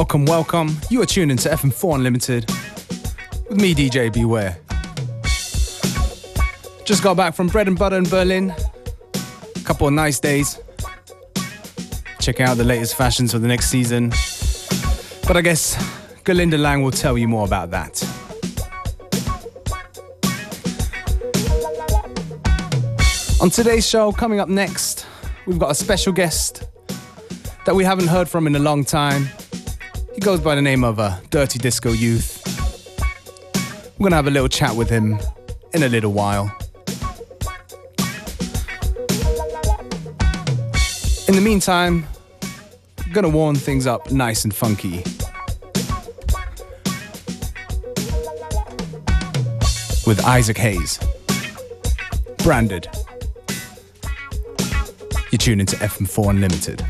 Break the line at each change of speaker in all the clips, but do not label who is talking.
Welcome, welcome. You are tuned into FM4 Unlimited with me, DJ Beware. Just got back from Bread and Butter in Berlin. A couple of nice days. Checking out the latest fashions for the next season. But I guess Galinda Lang will tell you more about that. On today's show, coming up next, we've got a special guest that we haven't heard from in a long time. He goes by the name of uh, Dirty Disco Youth. We're gonna have a little chat with him in a little while. In the meantime, I'm gonna warm things up nice and funky. With Isaac Hayes. Branded. You tune into FM4 Unlimited.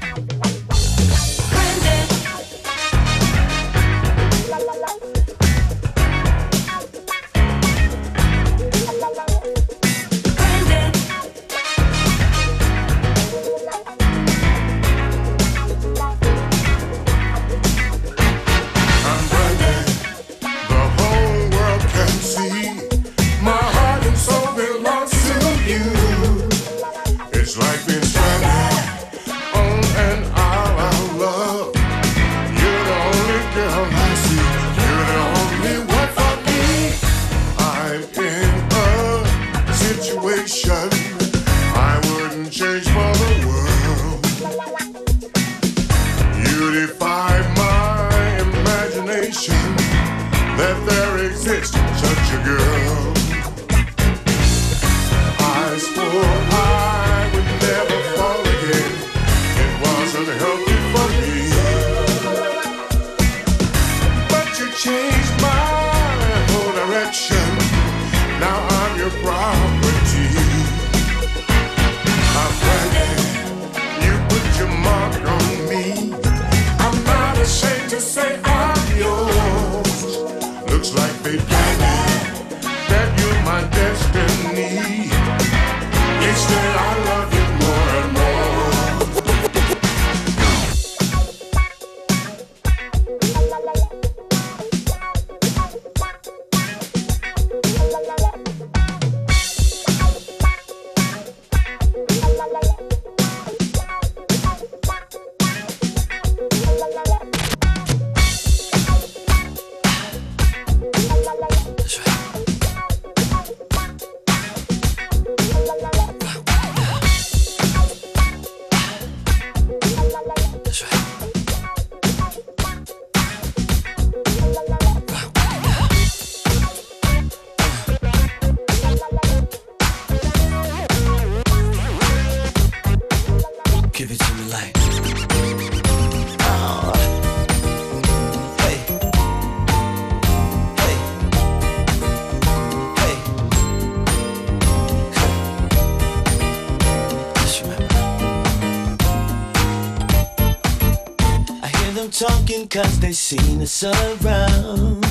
Cause they seen us around.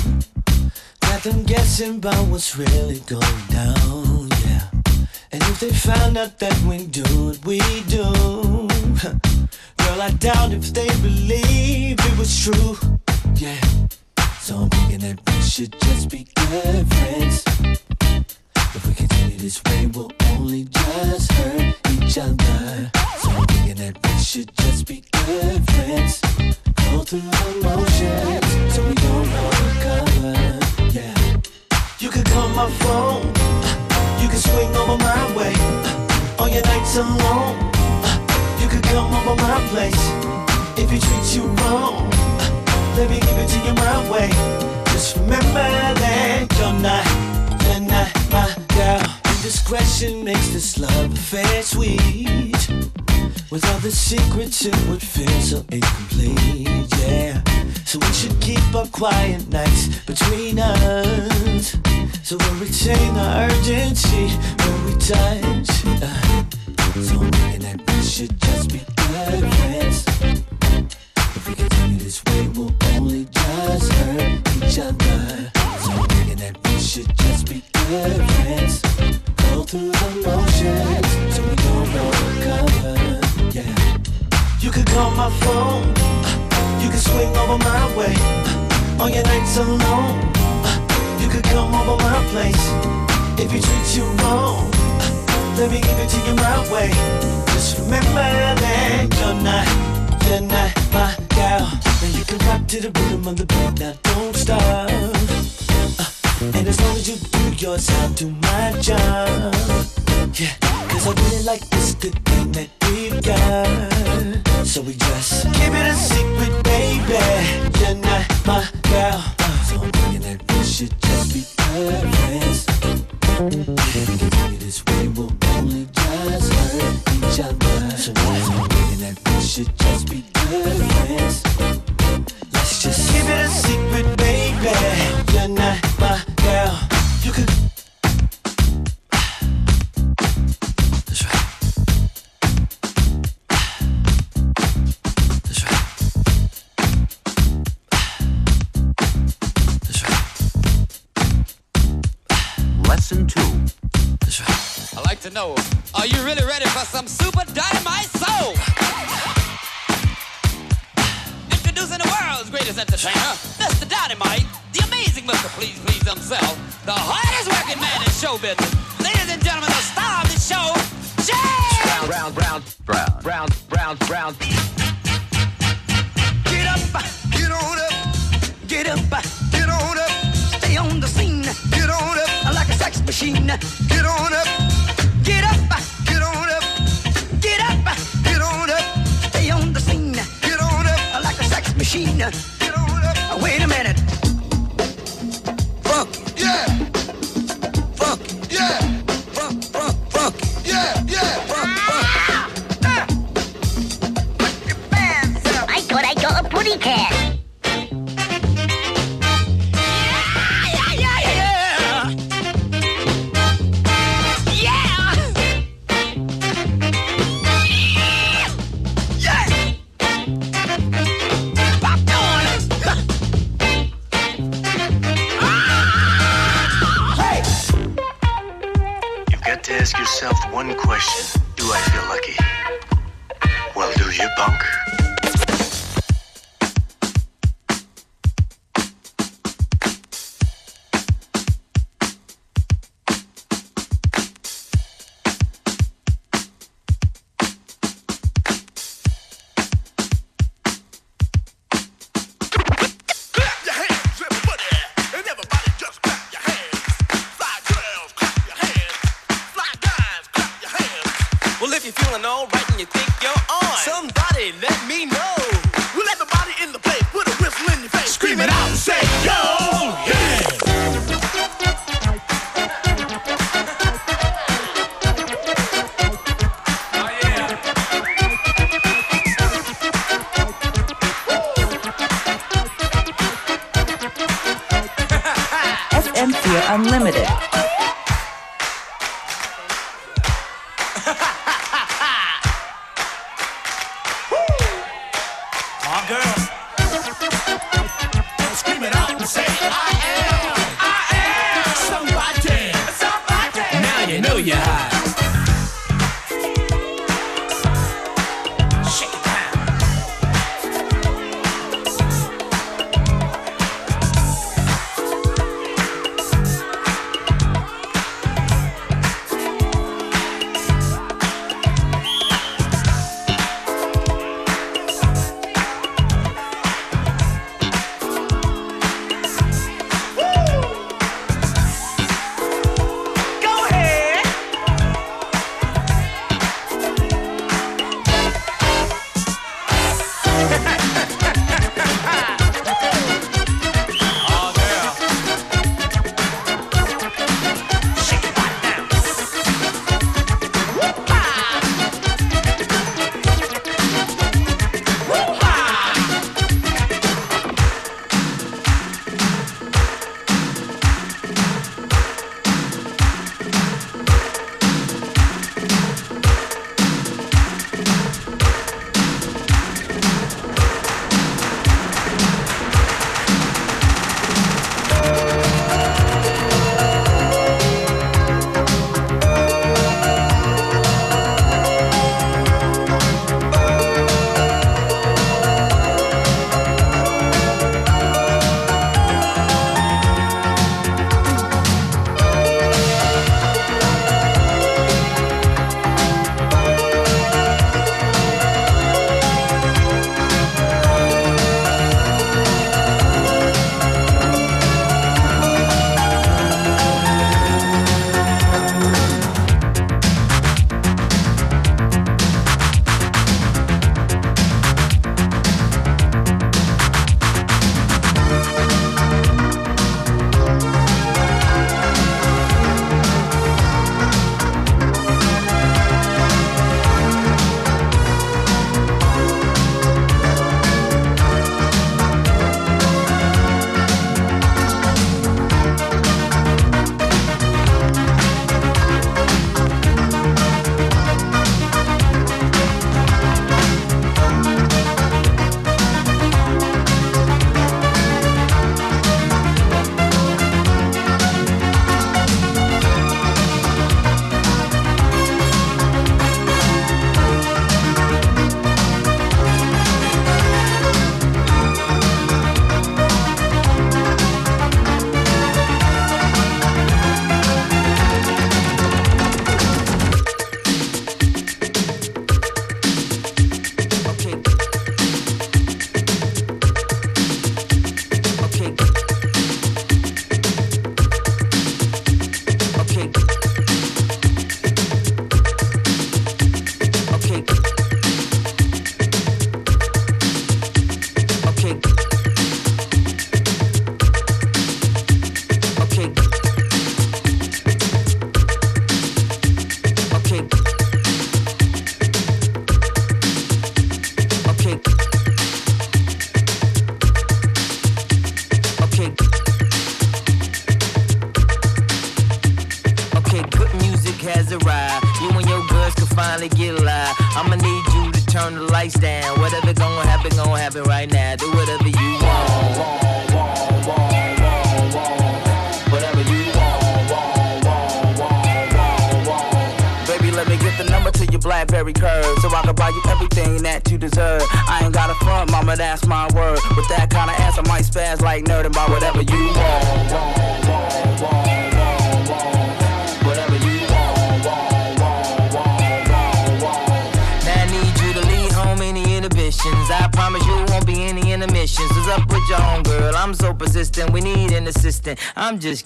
Got them guessing about what's really going down, yeah. And if they found out that we do what we do, girl, I doubt if they believe it was true, yeah. So I'm thinking that we should just be good friends. If we continue this way, we'll only just hurt each other. So I'm thinking that we should just be good friends go through the motions so we don't recover. Yeah, you could call my phone, you can swing over my way on your nights alone. You could come over my place if he treats you wrong. Let me give it to you my way. Just remember that you're not, you're not my girl. Indiscretion makes this love affair sweet. With all the secrets, it would feel so incomplete, yeah. So we should keep our quiet nights between us. So we'll retain the urgency when we touch. Uh, so I'm thinking that we should just be good friends. If we continue this way, we'll only just hurt each other. So I'm thinking that we should just be good friends. Go through the motions so call my phone. You can swing over my way on your nights alone. You could come over my place if you treat you wrong. Let me give it to you my way. Just remember that you're not, you're not my gal. And you can rock to the rhythm of the beat. Now don't stop. Uh, and as long as you do yours, I'll do my job. Yeah, cause I really like this good thing that we've got. So we just keep it a secret, baby. You're not my girl. So I'm thinking that we should just be friends.
Know, are you really ready for some super dynamite soul? Introducing the world's greatest entertainer, Mr. Dynamite, the amazing Mr. Please Please himself, the hardest working man in show business. Ladies and gentlemen, the star of the show, Jay!
Brown, brown, brown, brown, brown, brown.
Get up, get on up, get up, get on up, stay on the scene, get on up, like a sex machine, get on up, sex
Unlimited.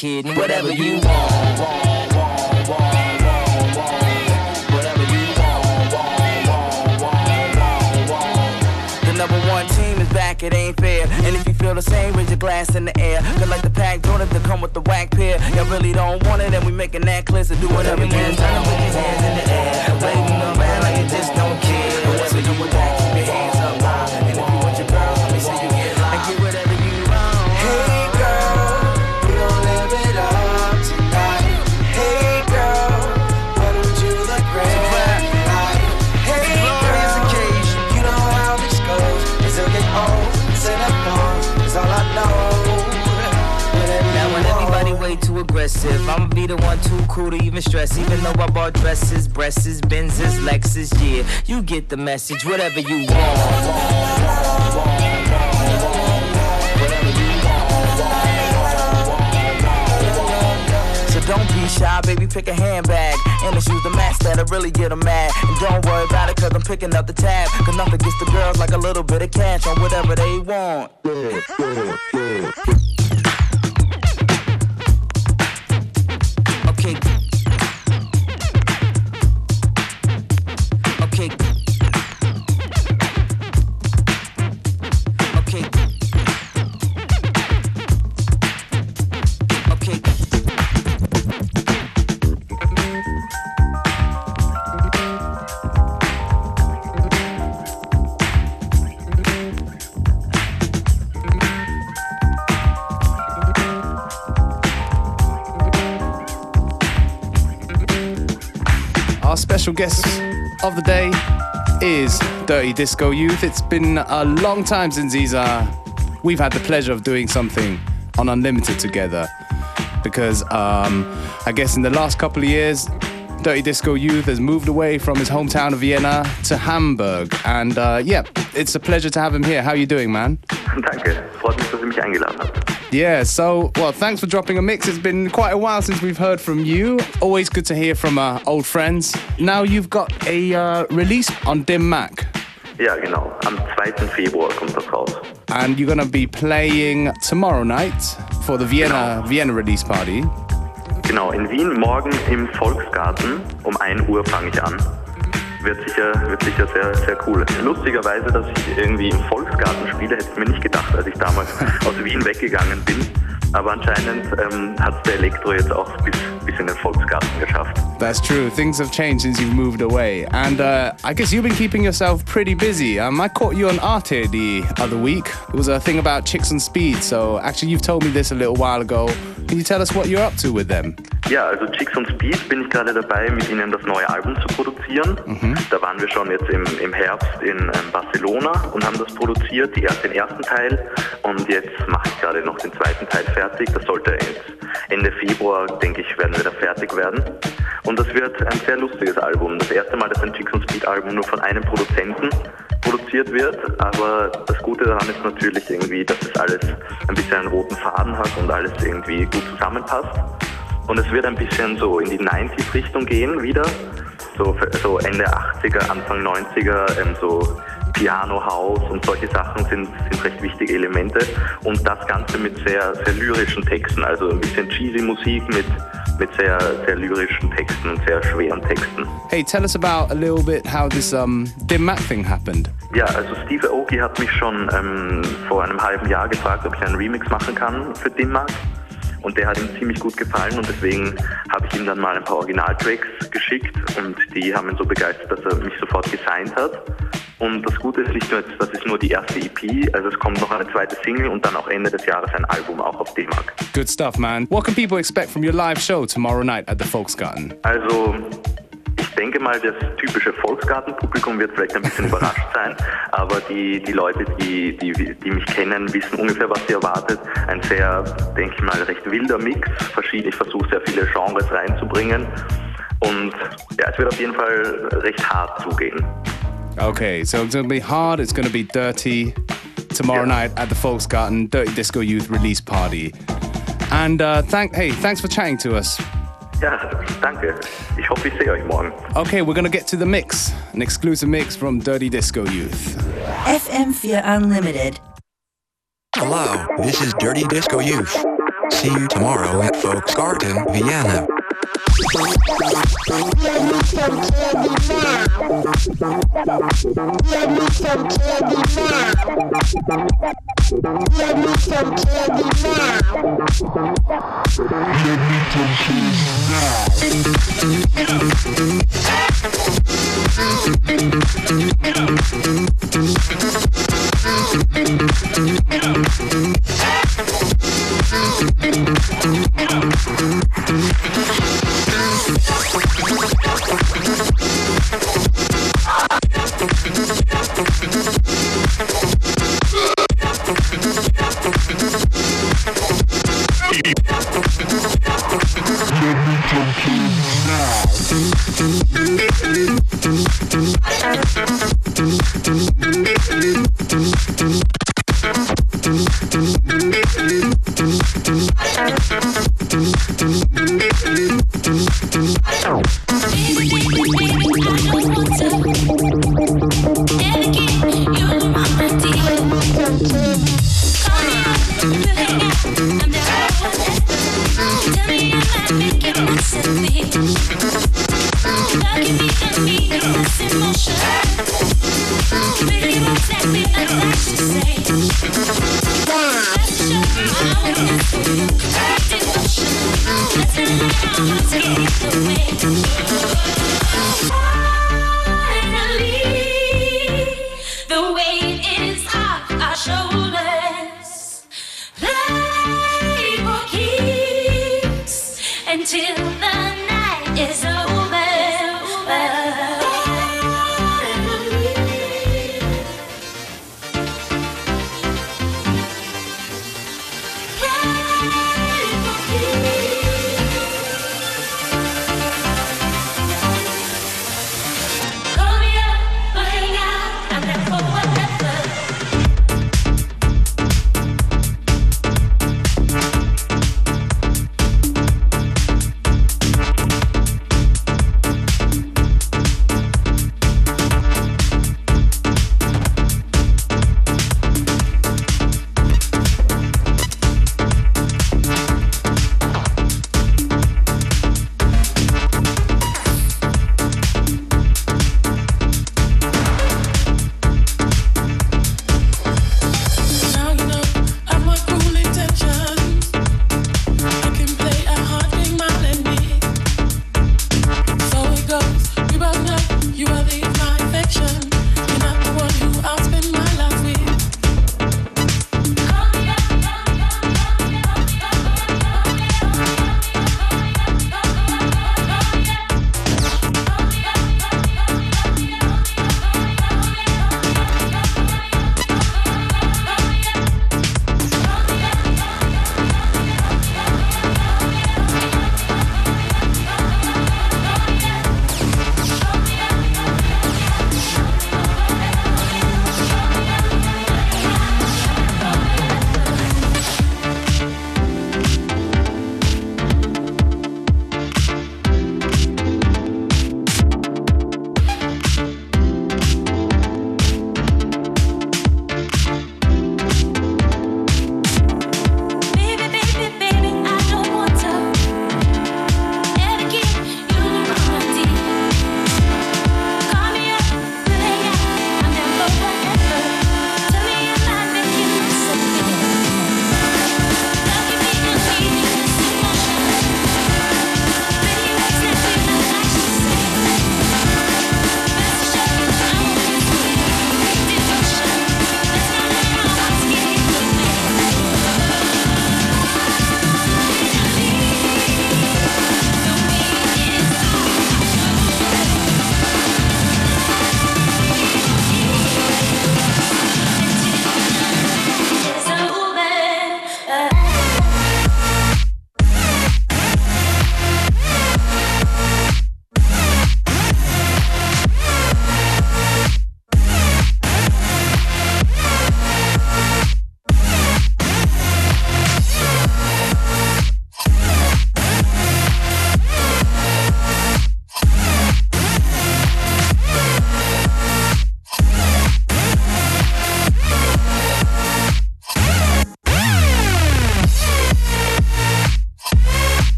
Kidding. Whatever you want, want, want, want, number one team is back, it ain't fair. And if you feel the same, raise your glass in the air. Cause like the pack Jordan to come with the whack pair. Y'all really don't want it, and we making that clear. So do whatever you aggressive, I'ma be the one too cool to even stress. Even though I bought dresses, breasts, Benzes, Lexus, yeah, you get the message. Whatever you want. Want. So don't be shy, baby, pick a handbag And the shoes to match that'll really get get 'em mad And don't worry about it, cause I'm picking up the tab Cause nothing gets the girls like a little bit of cash on whatever they want Okay.
Guest of the day is Dirty Disco Youth. It's been a long time since he's uh we've had the pleasure of doing something on Unlimited together. Because um I guess in the last couple of years Dirty Disco Youth has moved away from his hometown of Vienna to Hamburg. And uh, yeah, it's a pleasure to have him here. How are you doing, man?
Danke, freut mich, dass ihr mich eingeladen habt.
Yeah, so, well, thanks for dropping a mix. It's been quite a while since we've heard from you. Always good to hear from uh, old friends. Now you've got a uh, release on Dim Mak,
Ja, genau. Am 2. Februar kommt das raus.
and you're gonna be playing tomorrow night for the Vienna Vienna release party.
Genau, in Wien morgen im Volksgarten. Um 1 Uhr fange ich an. Wird sicher, wird sicher sehr, sehr cool. Lustigerweise, dass ich irgendwie im Volksgarten spiele, hätte ich mir nicht gedacht, als ich damals aus Wien weggegangen bin. Aber anscheinend ähm, hat der Elektro jetzt auch bis, bis in den Volksgarten geschafft.
That's true. Things have changed since you've moved away, and uh, I guess you've been keeping yourself pretty busy. Um, I caught you on Arte the other week. It was a thing about chicks on speed. So actually, you've told me this a little while ago. Can you tell us what you're up to with them?
Ja, also Chicks on Speed bin ich gerade dabei, mit ihnen das neue Album zu produzieren. Da waren wir schon jetzt im, im Herbst in ähm, Barcelona und haben das produziert, die, erst- den ersten Teil. Und jetzt mache ich gerade noch den zweiten Teil fertig. Das sollte Ende Februar, denke ich, werden wir da fertig werden. Und das wird ein sehr lustiges Album. Das erste Mal, dass ein Chicks on Speed Album nur von einem Produzenten produziert wird. Aber das Gute daran ist natürlich irgendwie, dass es alles ein bisschen einen roten Faden hat und alles irgendwie gut zusammenpasst. Und es wird ein bisschen so in die 90s-Richtung gehen wieder. So, so Ende 80er, Anfang 90er, ähm, so Piano, House und solche Sachen sind, sind recht wichtige Elemente. Und das Ganze mit sehr, sehr lyrischen Texten, also ein bisschen cheesy Musik mit, mit sehr, sehr lyrischen Texten und sehr schweren Texten.
Hey, tell us about a little bit how this um, Dim Mac thing happened.
Ja, also Steve Aoki hat mich schon ähm, vor einem halben Jahr gefragt, ob ich einen Remix machen kann für Dimmark. Und der hat ihm ziemlich gut gefallen und deswegen habe ich ihm dann mal ein paar Originaltracks geschickt und die haben ihn so begeistert, dass er mich sofort gesigned hat. Und das Gute ist nicht nur, das ist nur die erste EP, also es kommt noch eine zweite Single und dann auch Ende des Jahres ein Album auch auf D-Mark.
Good stuff, man. What can people expect from your live show tomorrow night at the Volksgarten?
Also ich denke mal, das typische Volksgartenpublikum wird vielleicht ein bisschen überrascht sein, aber die, die Leute, die, die, die mich kennen, wissen ungefähr, was sie erwartet. Ein sehr, denke ich mal, recht wilder Mix. Verschieden, ich versuche sehr viele Genres reinzubringen. Und ja, es wird auf jeden Fall recht hart zugehen.
Okay, so it's going to be hard, it's going to be dirty tomorrow night at the Volksgarten Dirty Disco Youth release party. And uh, thank, hey, thanks for chatting to us.
Ja, danke. Ich hoffe, ich sehe euch morgen.
Okay, we're going to get to the mix, an exclusive mix from Dirty Disco Youth.
FM4 Unlimited.
Hello, this is Dirty Disco Youth. See you tomorrow at Volksgarten, Vienna.
Let me some candy now.
Let me some candy now. Let me some candy now. Now.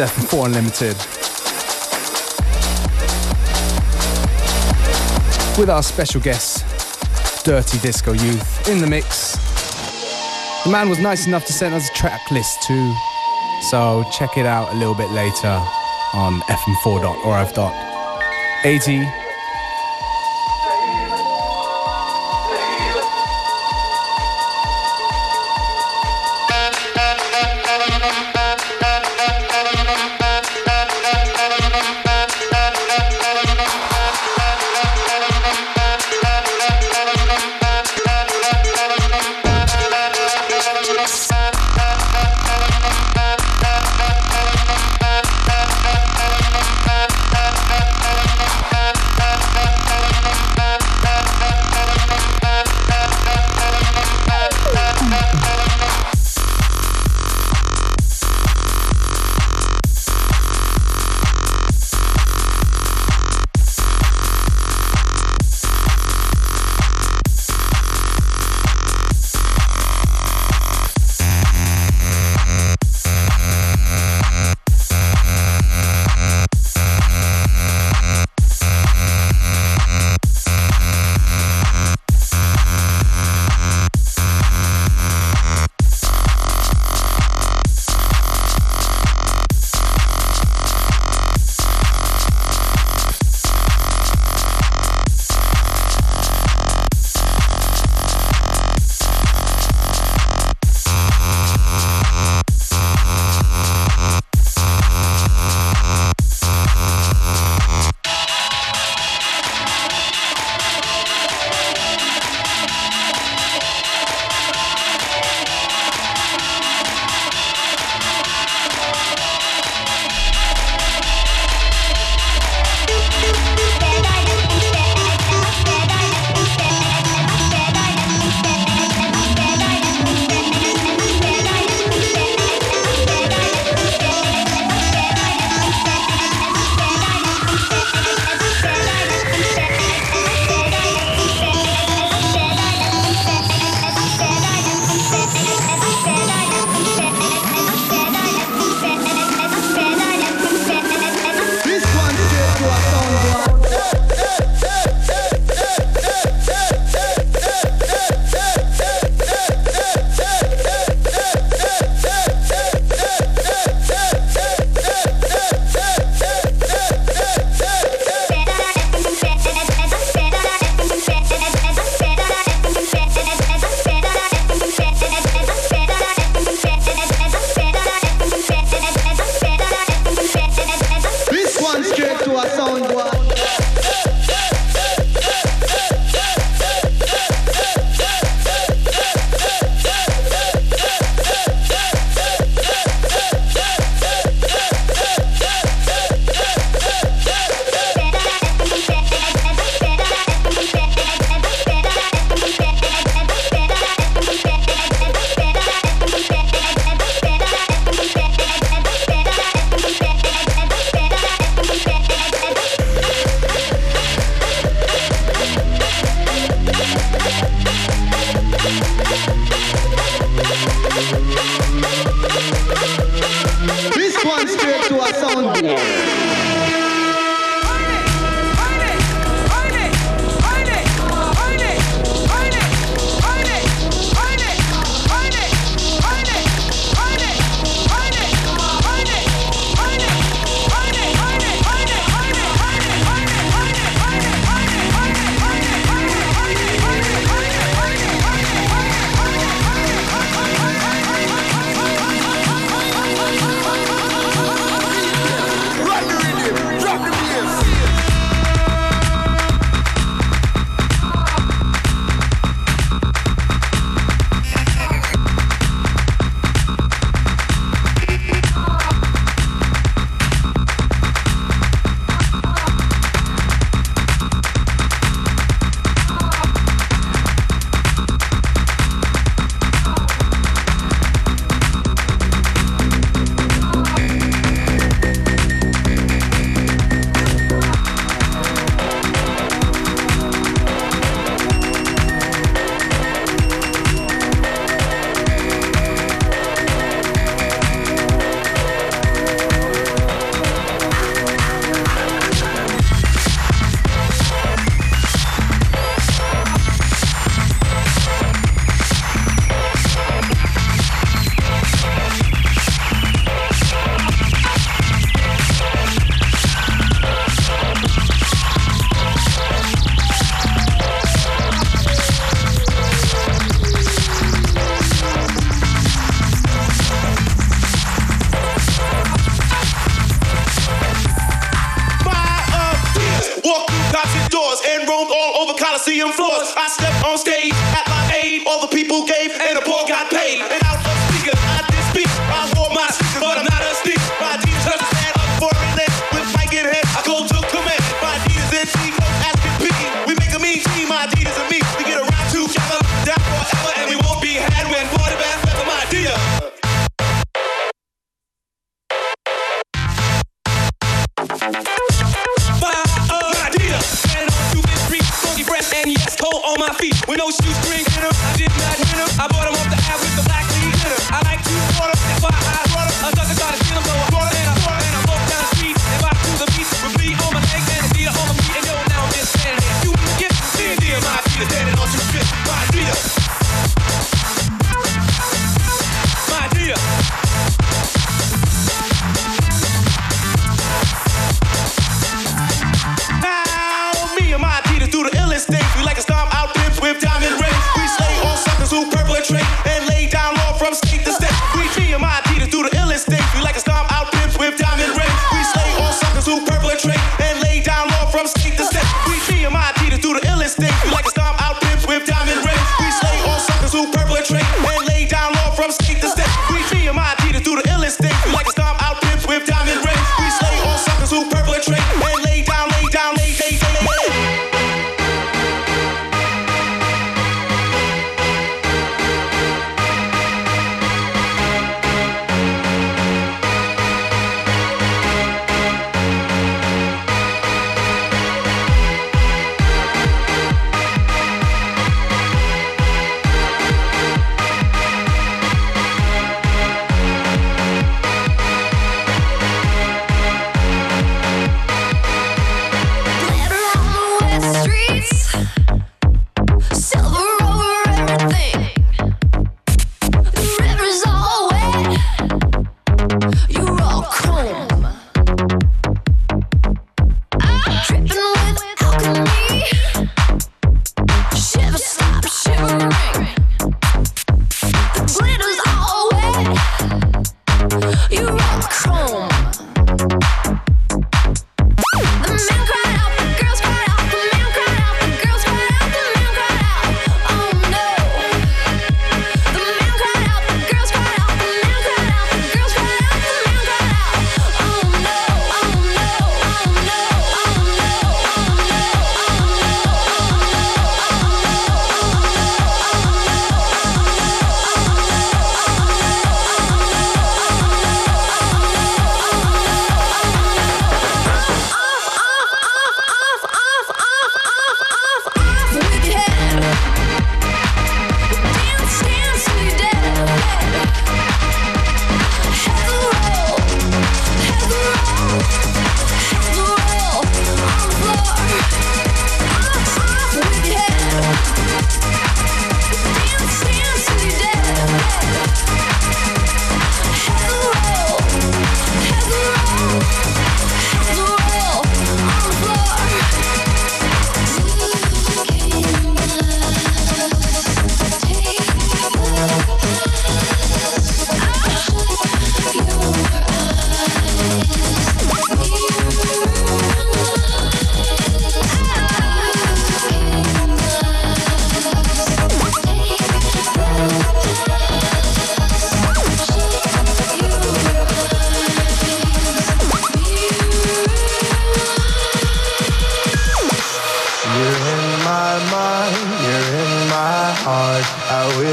Is FM4 Unlimited. With our special guest, Dirty Disco Youth, in the mix. The man was nice enough to send us a track list too, so check it out a little bit later on fm4.orf.at.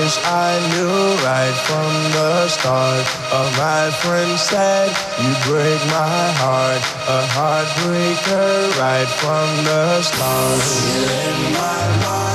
wish I knew right from the start. All my friends said, You break my heart. A heartbreaker right from the start. Still in my mind.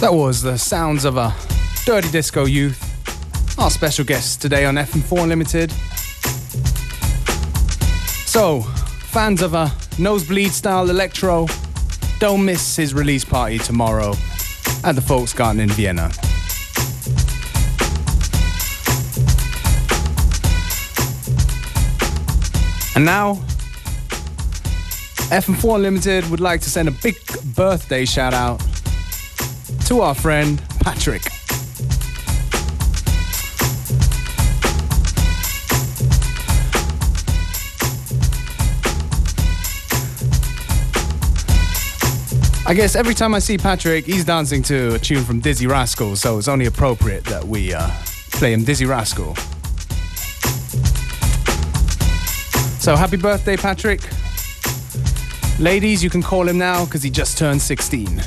That was the sounds of a Dirty Disco Youth, our special guest today on FM4 Unlimited. So, fans of a nosebleed style electro, don't miss his release party tomorrow at the Volksgarten in Vienna. And now, FM4 Limited would like to send a big birthday shout out to our friend Patrick. I guess every time I see Patrick, he's dancing to a tune from Dizzee Rascal, so it's only appropriate that we uh, play him Dizzee Rascal. So happy birthday, Patrick. Ladies, you can call him now because he just turned 16.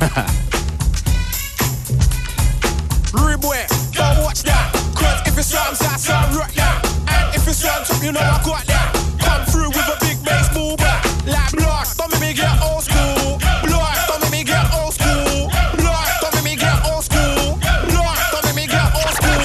You know I got that. Come through with a big bass back Like blast, don't make me get old school. Blast, don't make me get old school. Blast, don't make me get old school. Blast, don't make me get old school.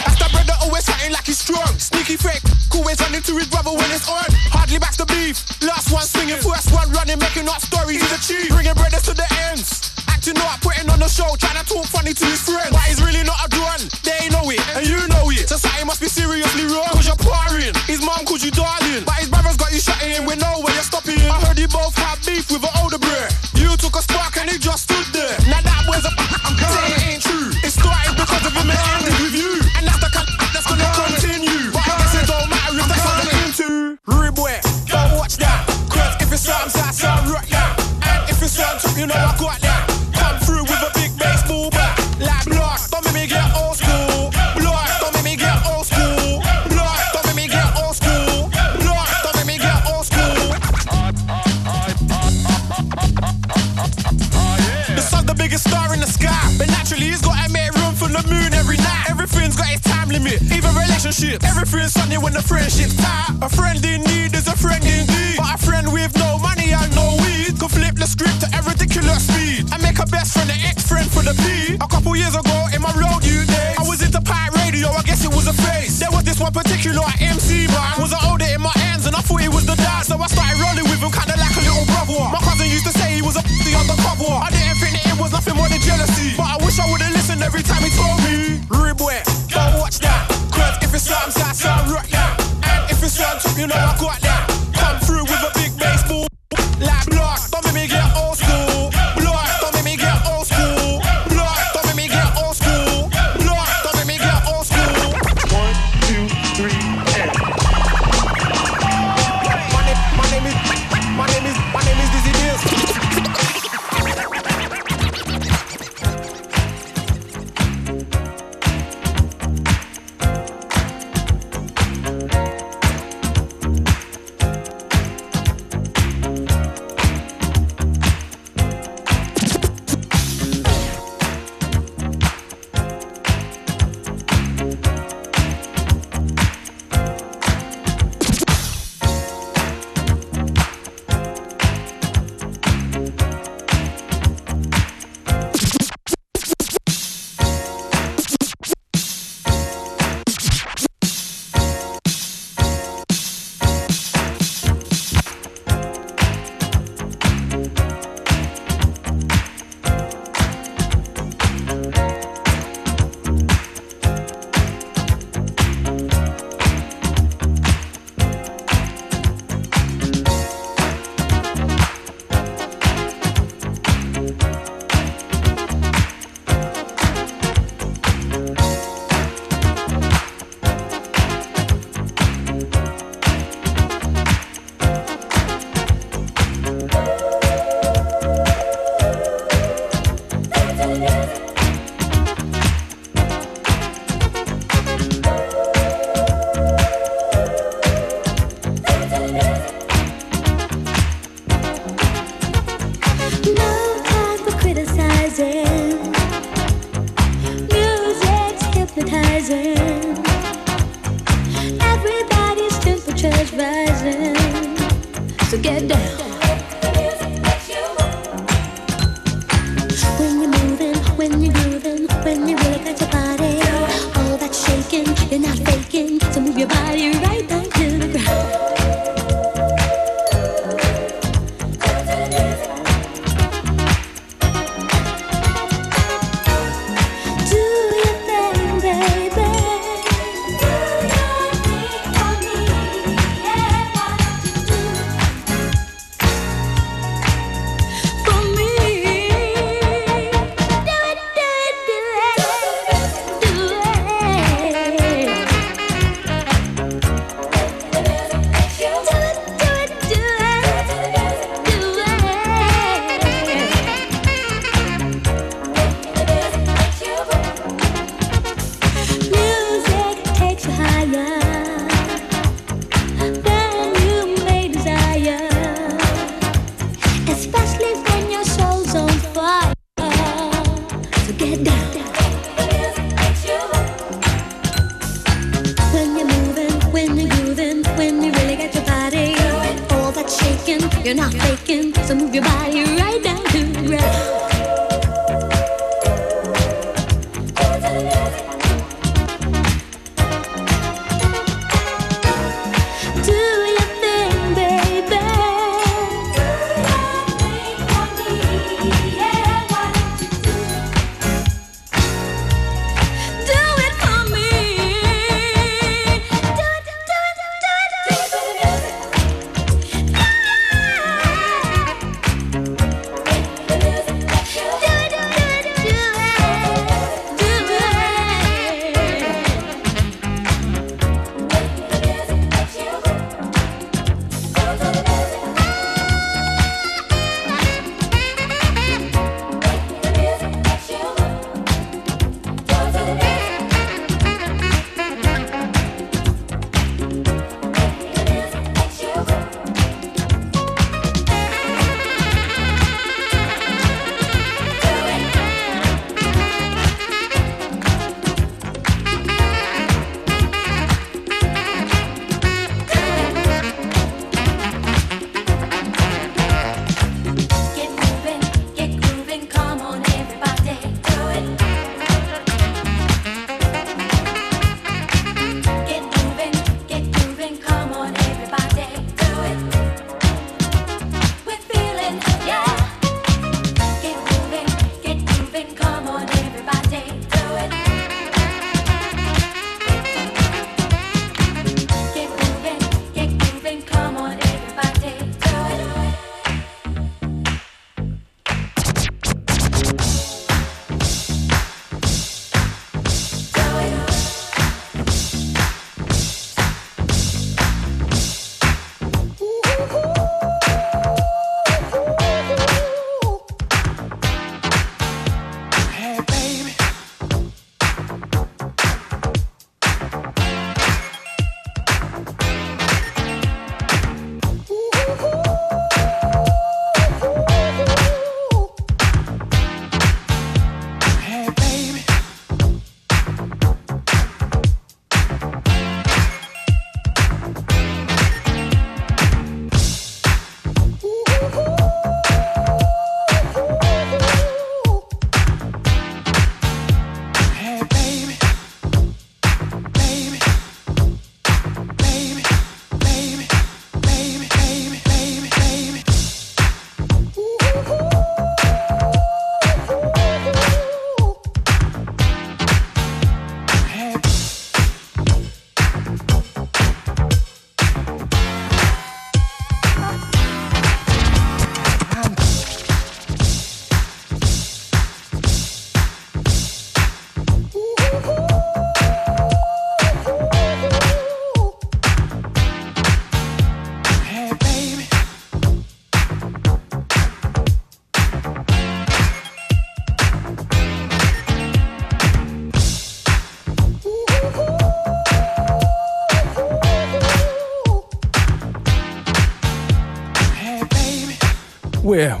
That's the brother always fighting like he's strong. Sneaky fake, always running to his brother when it's on. Hardly backs the beef. Last one swinging, first one running, making up stories. He's a cheat, bringing brothers to the ends. Acting up, putting on the show, trying to talk funny to his friends. seriously wrong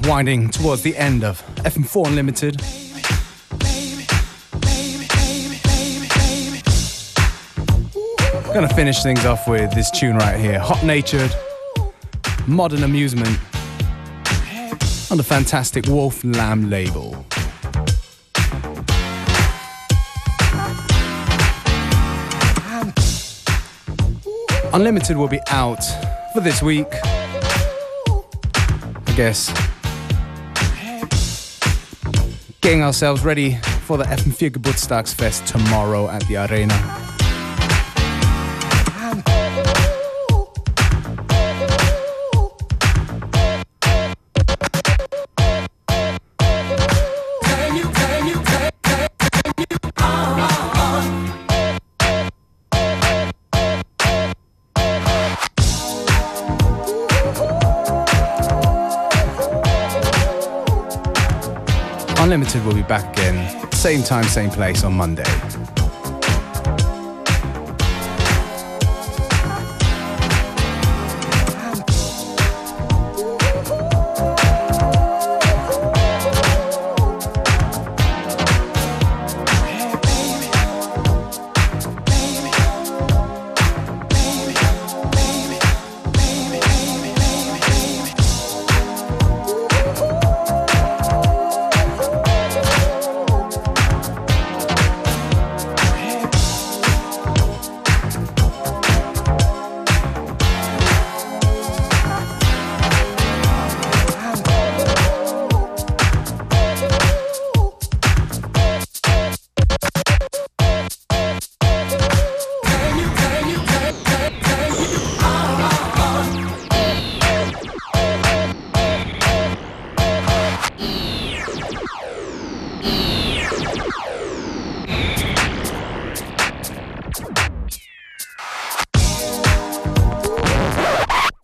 winding towards the end of FM4 Unlimited. Gonna finish things off with this tune right here Hot Natured, Modern Amusement, on the fantastic Wolf Lamb label. Unlimited will be out for this week. I guess. Getting ourselves ready for the FM4 Geburtstagsfest tomorrow at the Arena. Unlimited will be back again, same time, same place on Monday.